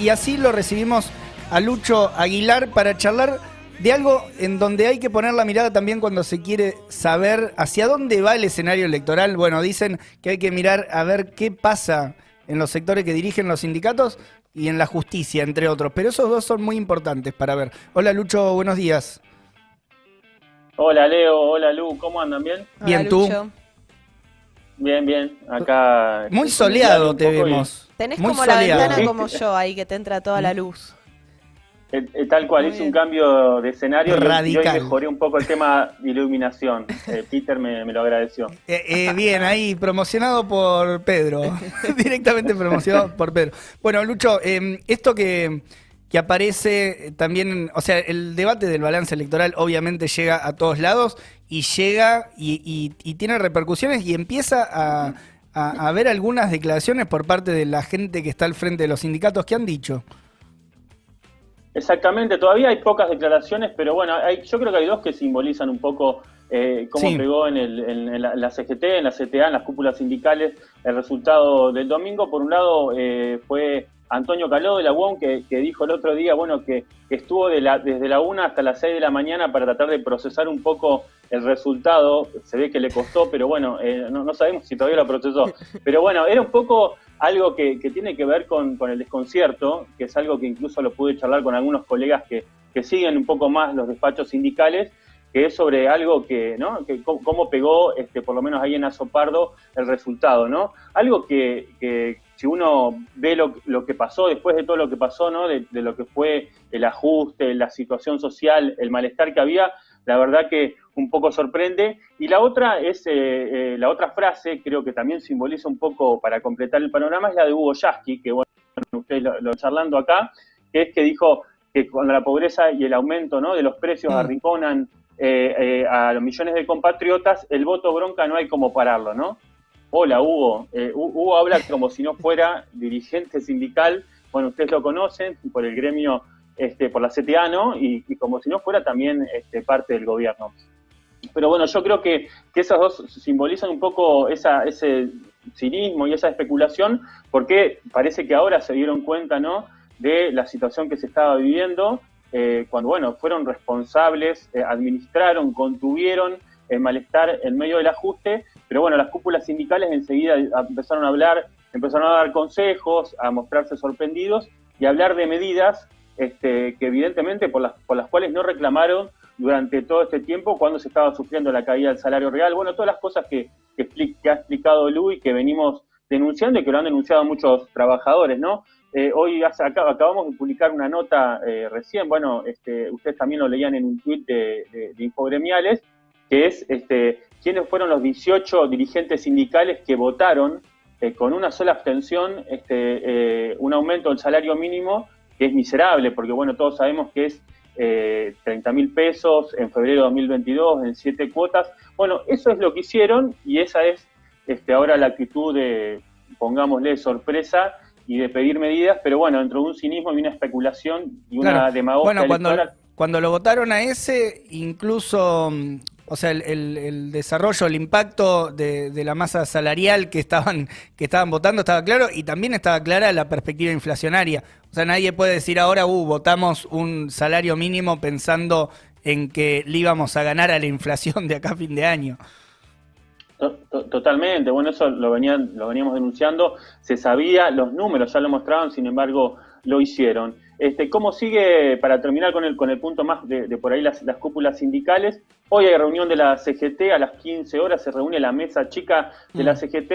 Y así lo recibimos a Lucho Aguilar para charlar de algo en donde hay que poner la mirada también cuando se quiere saber hacia dónde va el escenario electoral. Bueno, dicen que hay que mirar a ver qué pasa en los sectores que dirigen los sindicatos y en la justicia, entre otros. Pero esos dos son muy importantes para ver. Hola Lucho, buenos días. Hola Leo, hola Lu, ¿cómo andan? ¿Bien? Bien, tú. Bien, bien. Acá. Muy soleado te vemos. Tenés Muy como la ventana como yo ahí que te entra toda la luz. Eh, eh, tal cual, hice un cambio de escenario y- y hoy Radical. mejoré un poco el tema de iluminación. Eh, Peter me, me lo agradeció. Eh, eh, bien, ahí, promocionado por Pedro. Directamente promocionado por Pedro. Bueno, Lucho, eh, esto que, que aparece también, o sea, el debate del balance electoral obviamente llega a todos lados y llega y, y- y tiene repercusiones y empieza a, a, a haber algunas declaraciones por parte de la gente que está al frente de los sindicatos que han dicho. Exactamente, todavía hay pocas declaraciones, pero bueno, hay, yo creo que hay dos que simbolizan un poco eh, cómo Sí. pegó en, el- en- en la CGT, en la CTA, en las cúpulas sindicales, el resultado del domingo. Por un lado eh, fue Antonio Caló de la UOM que, que dijo el otro día, bueno, que, que estuvo de la, desde la 1 hasta las 6 de la mañana para tratar de procesar un poco el resultado. Se ve que le costó, pero bueno, eh, no, no sabemos si todavía lo procesó. Pero bueno, era un poco algo que, que tiene que ver con, con el desconcierto, que es algo que incluso lo pude charlar con algunos colegas que, que siguen un poco más los despachos sindicales, que es sobre algo que, ¿no? Que cómo, cómo pegó, este, por lo menos ahí en Azopardo, el resultado, ¿no? Algo que, que si uno ve lo, lo que pasó después de todo lo que pasó, ¿no? De, de lo que fue el ajuste, la situación social, el malestar que había, la verdad que un poco sorprende. Y la otra es, eh, eh, la otra frase, creo que también simboliza un poco para completar el panorama, es la de Hugo Yasky, que bueno, ustedes lo, lo charlando acá, que es que dijo que cuando la pobreza y el aumento ¿no? de los precios Mm. arrinconan eh, eh, a los millones de compatriotas, el voto bronca no hay como pararlo, ¿no? Hola, Hugo. Eh, Hu- Hugo habla como si no fuera dirigente sindical. Bueno, ustedes lo conocen por el gremio, este, por la CTA, ¿no? Y, y como si no fuera también este, parte del gobierno. Pero bueno, yo creo que, que esas dos simbolizan un poco esa, ese cinismo y esa especulación, porque parece que ahora se dieron cuenta, ¿no? De la situación que se estaba viviendo, eh, cuando, bueno, fueron responsables, eh, administraron, contuvieron el malestar en medio del ajuste, pero bueno, las cúpulas sindicales enseguida empezaron a hablar, empezaron a dar consejos, a mostrarse sorprendidos y a hablar de medidas este, que evidentemente por las, por las cuales no reclamaron durante todo este tiempo cuando se estaba sufriendo la caída del salario real. Bueno, todas las cosas que, que, ha explicado Luis, que venimos denunciando y que lo han denunciado muchos trabajadores, ¿no? Eh, hoy hace- acá- acabamos de publicar una nota eh, recién, bueno, este, ustedes también lo leían en un tuit de, de- de Infogremiales, que es este, quiénes fueron los 18 dirigentes sindicales que votaron eh, con una sola abstención este, eh, un aumento del salario mínimo que es miserable, porque bueno, todos sabemos que es eh, 30 mil pesos en febrero de 2022 en siete cuotas. Bueno, eso es lo que hicieron y esa es este, ahora la actitud de, pongámosle, sorpresa y de pedir medidas, pero bueno, dentro de un cinismo y una especulación y una Claro. demagogia Bueno, cuando, electoral. cuando lo votaron a ese, incluso, mm, o sea, el, el- desarrollo, el impacto de, de la masa salarial que estaban, que estaban votando estaba claro y también estaba clara la perspectiva inflacionaria. O sea, nadie puede decir ahora, uh, votamos un salario mínimo pensando en que le íbamos a ganar a la inflación de acá a fin de año. To- to- Totalmente, bueno, eso lo, venían, lo veníamos denunciando, se sabía, los números ya lo mostraban, sin embargo, lo hicieron. Este, ¿Cómo sigue, para terminar con el, con el punto más de, por ahí las cúpulas sindicales? Hoy hay reunión de la CGT, a las 15 horas se reúne la mesa chica de la Mm. CGT,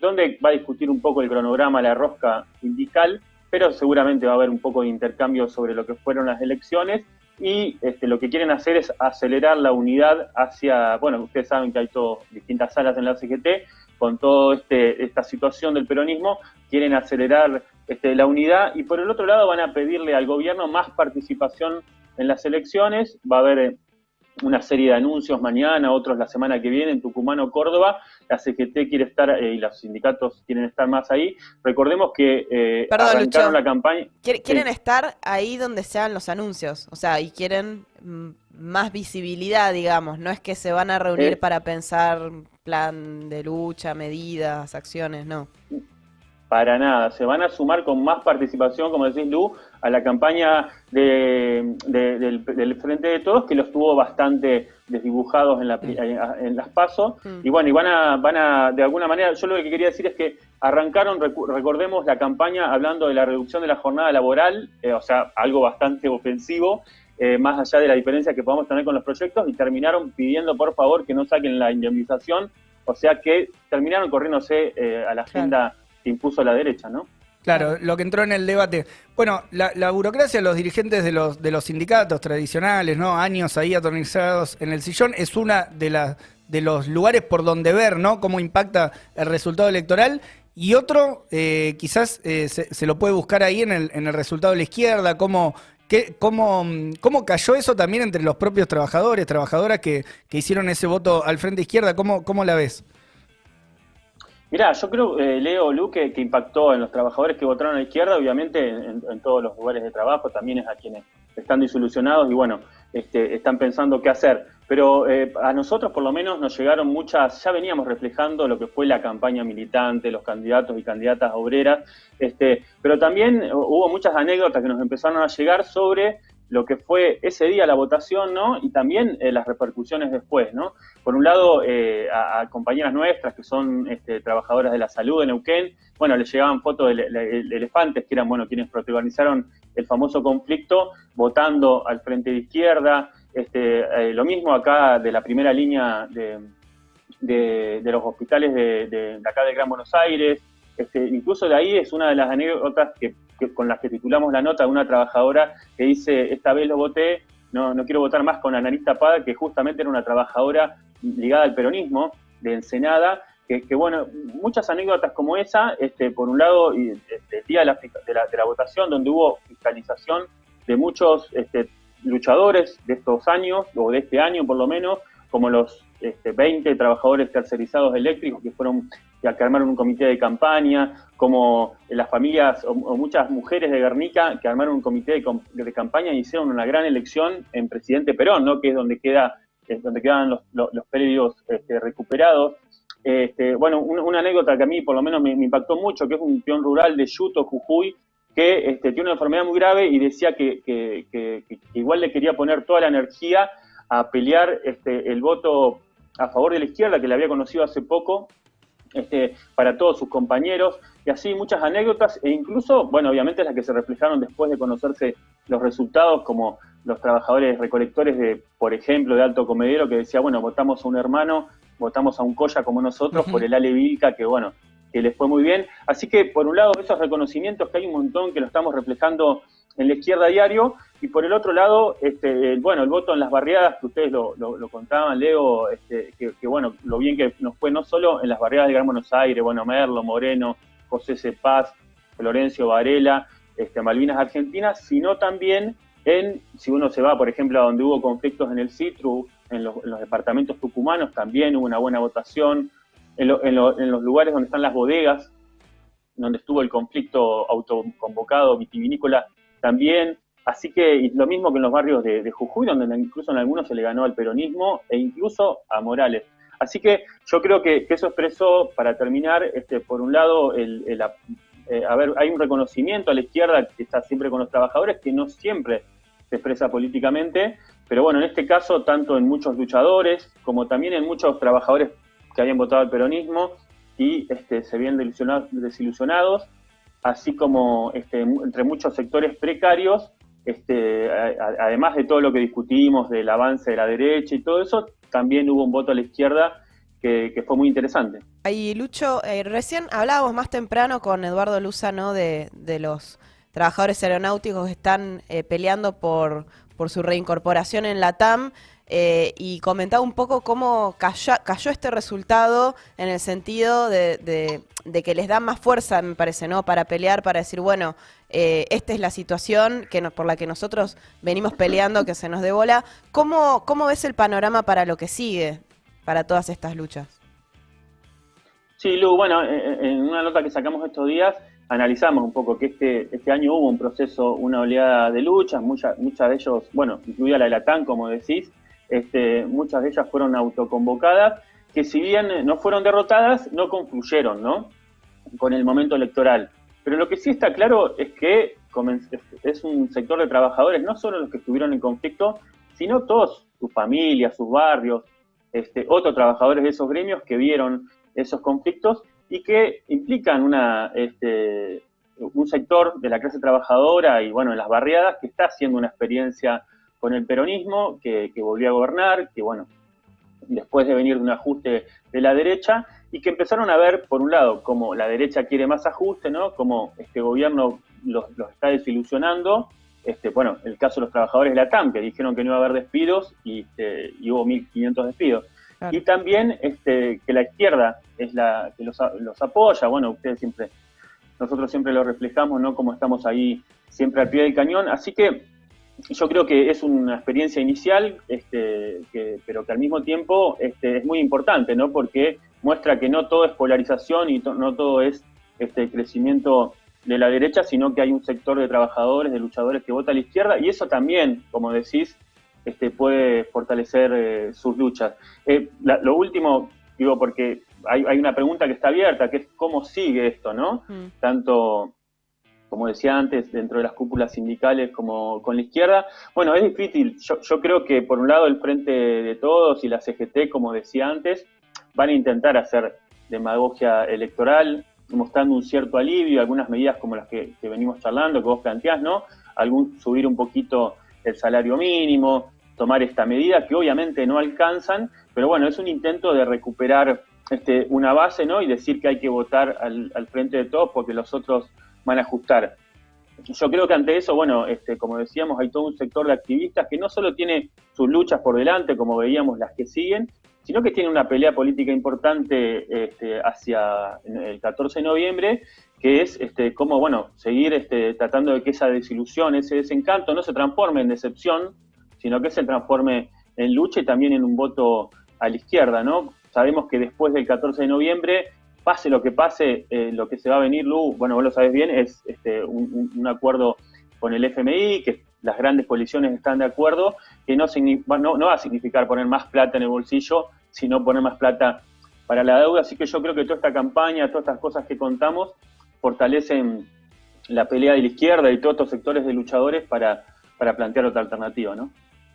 donde va a discutir un poco el cronograma, la rosca sindical, pero seguramente va a haber un poco de intercambio sobre lo que fueron las elecciones y este, lo que quieren hacer es acelerar la unidad hacia, bueno, ustedes saben que hay todo, distintas salas en la CGT, con toda este, esta situación del peronismo, quieren acelerar este, la unidad y por el otro lado van a pedirle al gobierno más participación en las elecciones, va a haber una serie de anuncios mañana, otros la semana que viene en Tucumán o Córdoba, la CGT quiere estar eh, y los sindicatos quieren estar más ahí. Recordemos que eh, Perdón, arrancaron Lucho. la campaña. Quier- Quieren Sí. estar ahí donde sean los anuncios, o sea, y quieren mm, más visibilidad, digamos, no es que se van a reunir Eh. para pensar plan de lucha, medidas, acciones, no. para nada. Se van a sumar con más participación, como decís Lu, a la campaña de, del, Frente de Todos, que los tuvo bastante desdibujados en, la, en las pasos. Mm. Y bueno, y van a, van a, de alguna manera, yo lo que quería decir es que arrancaron, recordemos la campaña hablando de la reducción de la jornada laboral, eh, o sea, algo bastante ofensivo. Eh, más allá de la diferencia que podamos tener con los proyectos, y terminaron pidiendo por favor que no saquen la indemnización, o sea que terminaron corriéndose eh, a la agenda que impuso la derecha, ¿no? Claro, lo que entró en el debate. Bueno, la, burocracia, los dirigentes de los, de los sindicatos tradicionales, ¿no? Años ahí atornizados en el sillón, es una de las de los lugares por donde ver, ¿no? Cómo impacta el resultado electoral. Y otro, eh, quizás eh, se, lo puede buscar ahí en el, en el resultado de la izquierda, cómo, qué, cómo, cómo cayó eso también entre los propios trabajadores, trabajadoras que, que hicieron ese voto al frente izquierda. ¿Cómo, cómo la ves? Mirá, yo creo, eh, Leo, Lu, que, impactó en los trabajadores que votaron a la izquierda, obviamente en, todos los lugares de trabajo, también es a quienes están disolucionados y bueno, este, están pensando qué hacer. Pero eh, a nosotros por lo menos nos llegaron muchas, ya veníamos reflejando lo que fue la campaña militante, los candidatos y candidatas obreras, este, pero también hubo muchas anécdotas que nos empezaron a llegar sobre lo que fue ese día la votación, ¿no? Y también eh, las repercusiones después, ¿no? Por un lado, eh, a, compañeras nuestras que son este, trabajadoras de la salud de Neuquén, bueno, les llegaban fotos de, elefantes que eran, bueno, quienes protagonizaron el famoso conflicto votando al frente de izquierda. Este, eh, lo mismo acá de la primera línea de, los hospitales de, acá de Gran Buenos Aires. Este, incluso de ahí es una de las anécdotas que con las que titulamos la nota de una trabajadora que dice, esta vez lo voté, no, no quiero votar más con Anarista Pada, que justamente era una trabajadora ligada al peronismo de Ensenada, que, bueno, muchas anécdotas como esa, este, por un lado, y, este, el día de la, de, la, votación, donde hubo fiscalización de muchos este, luchadores de estos años, o de este año por lo menos, como los este, 20 trabajadores tercerizados eléctricos que fueron que armaron un comité de campaña, como las familias o, muchas mujeres de Guernica que armaron un comité de, campaña y hicieron una gran elección en presidente Perón, ¿no? que es donde queda donde quedan los, los, este, recuperados. Este, bueno, una, anécdota que a mí por lo menos me, impactó mucho, que es un peón rural de Yuto, Jujuy, que este, tiene una enfermedad muy grave y decía que, igual le quería poner toda la energía a pelear el voto a favor de la izquierda, que le había conocido hace poco, este, para todos sus compañeros, y así muchas anécdotas, e incluso, bueno, obviamente las que se reflejaron después de conocerse los resultados, como los trabajadores recolectores de, por ejemplo, de Alto Comedero, que decía, bueno, votamos a un hermano, votamos a un Colla como nosotros, por el Ale que bueno, que les fue muy bien. Así que, por un lado, esos reconocimientos que hay un montón que lo estamos reflejando en la izquierda diario, y por el otro lado, este, bueno, el voto en las barriadas, que ustedes lo, contaban, Leo, este, que, bueno, lo bien que nos fue no solo en las barriadas de Gran Buenos Aires, bueno, Merlo, Moreno, José Cepaz, Florencio Varela, este, Malvinas Argentinas, sino también en, si uno se va, por ejemplo, a donde hubo conflictos en el Citru, en los, departamentos tucumanos, también hubo una buena votación, en los lugares donde están las bodegas, donde estuvo el conflicto autoconvocado vitivinícola, también Así que lo mismo que en los barrios de, Jujuy, donde incluso en algunos se le ganó al peronismo e incluso a Morales. Así que yo creo que, eso expresó, para terminar, este, por un lado, el, eh, a ver, hay un reconocimiento a la izquierda que está siempre con los trabajadores, que no siempre se expresa políticamente, pero bueno, en este caso, tanto en muchos luchadores como también en muchos trabajadores que habían votado al peronismo y este, se habían desilusionados, así como este, entre muchos sectores precarios este, además de todo lo que discutimos del avance de la derecha y todo eso, también hubo un voto a la izquierda que, fue muy interesante. Ahí, Lucho, eh, recién hablábamos más temprano con Eduardo Luzano de, de los trabajadores aeronáuticos que están eh, peleando por, por su reincorporación en la TAM. Eh, y comentaba un poco cómo cayó, este resultado en el sentido de, que les da más fuerza, me parece, ¿no? Para pelear, para decir, bueno, eh, esta es la situación que por la que nosotros venimos peleando, que se nos dé bola. ¿Cómo, ¿Cómo ves el panorama para lo que sigue, para todas estas luchas? Sí, Lu, bueno, eh, en una nota que sacamos estos días, analizamos un poco que este, este año hubo un proceso, una oleada de luchas, muchas, muchas de ellos, bueno, incluida la de la TAN, como decís, este, muchas de ellas fueron autoconvocadas, que si bien no fueron derrotadas, no concluyeron, ¿no? con el momento electoral. Pero lo que sí está claro es que es un sector de trabajadores, no solo los que estuvieron en conflicto, sino todos, sus familias, sus barrios, este, otros trabajadores de esos gremios que vieron esos conflictos y que implican una, este, un sector de la clase trabajadora y bueno, en las barriadas que está haciendo una experiencia con el peronismo, que, que volvió a gobernar, que bueno, después de venir de un ajuste de la derecha, y que empezaron a ver, por un lado, como la derecha quiere más ajuste, ¿no? Como este gobierno los, está desilusionando. Este, bueno, el caso de los trabajadores de la TAM, que dijeron que no iba a haber despidos y, este, y hubo 1.500 despidos. Y también este, que la izquierda es la que los, los apoya. Bueno, ustedes siempre, nosotros siempre lo reflejamos, ¿no? Como estamos ahí siempre al pie del cañón. Así que yo creo que es una experiencia inicial, este, pero que al mismo tiempo este, es muy importante, ¿no? Porque muestra que no todo es polarización y no todo es este crecimiento de la derecha, sino que hay un sector de trabajadores, de luchadores que vota a la izquierda, y eso también, como decís, este, puede fortalecer eh, sus luchas. Eh, lo último, digo, porque hay, hay, una pregunta que está abierta, que es cómo sigue esto, ¿no? Mm. Tanto como decía antes, dentro de las cúpulas sindicales como con la izquierda. Bueno, es difícil. Yo, creo que por un lado el Frente de Todos y la CGT, como decía antes, van a intentar hacer demagogia electoral, mostrando un cierto alivio, algunas medidas como las que, venimos charlando, que vos planteás, ¿no? Algún, subir un poquito el salario mínimo, tomar esta medida, que obviamente no alcanzan, pero bueno, es un intento de recuperar este, una base, ¿no? Y decir que hay que votar al, al frente de todos porque los otros van a ajustar. Yo creo que ante eso, bueno, este, como decíamos, hay todo un sector de activistas que no solo tiene sus luchas por delante, como veíamos las que siguen, sino que tiene una pelea política importante este, hacia el 14 de noviembre, que es este, cómo, bueno, seguir este, tratando de que esa desilusión, ese desencanto no se transforme en decepción, sino que se transforme en lucha y también en un voto a la izquierda, ¿no? Sabemos que después del 14 de noviembre pase lo que pase, eh, lo que se va a venir, Lu, bueno, vos lo sabes bien, es este, un, acuerdo con el FMI, que las grandes coaliciones están de acuerdo, que no va a significar poner más plata en el bolsillo, sino poner más plata para la deuda. Así que yo creo que toda esta campaña, todas estas cosas que contamos, fortalecen la pelea de la izquierda y todos estos sectores de luchadores para, para plantear otra alternativa, ¿no?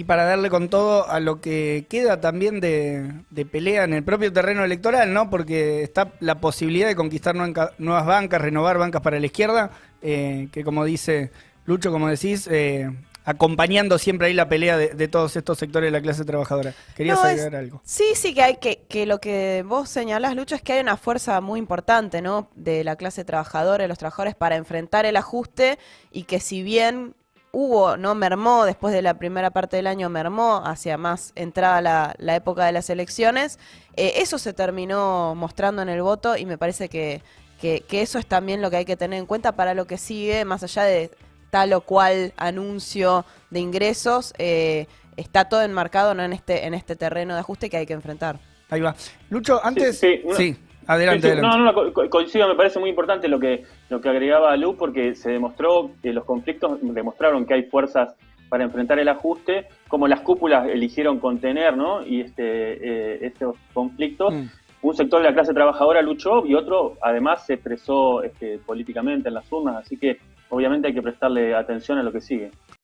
Y para darle con todo a lo que queda también de, pelea en el propio terreno electoral, ¿no? Porque está la posibilidad de conquistar nuevas bancas, renovar bancas para la izquierda, eh, que como dice Lucho, como decís, eh, acompañando siempre ahí la pelea de, todos estos sectores de la clase trabajadora. ¿Querías agregar algo? Sí, sí, que hay que, que lo que vos señalás, Lucho, es que hay una fuerza muy importante, ¿no? De la clase trabajadora, de los trabajadores, para enfrentar el ajuste y que si bien hubo, ¿no? Mermó, después de la primera parte del año mermó hacia más entrada la, la época de las elecciones. Eh, eso se terminó mostrando en el voto y me parece que, que, eso es también lo que hay que tener en cuenta para lo que sigue, más allá de tal o cual anuncio de ingresos, eh, está todo enmarcado ¿no? en, este, en este terreno de ajuste que hay que enfrentar. Ahí va. Lucho, antes... sí. Adelante, No, no, coincido, me parece muy importante lo que, lo que agregaba Lu, porque se demostró que los conflictos demostraron que hay fuerzas para enfrentar el ajuste, como las cúpulas eligieron contener ¿no? y este, eh, estos conflictos. Mm. Un sector de la clase trabajadora luchó y otro además se expresó este, políticamente en las urnas, así que obviamente hay que prestarle atención a lo que sigue.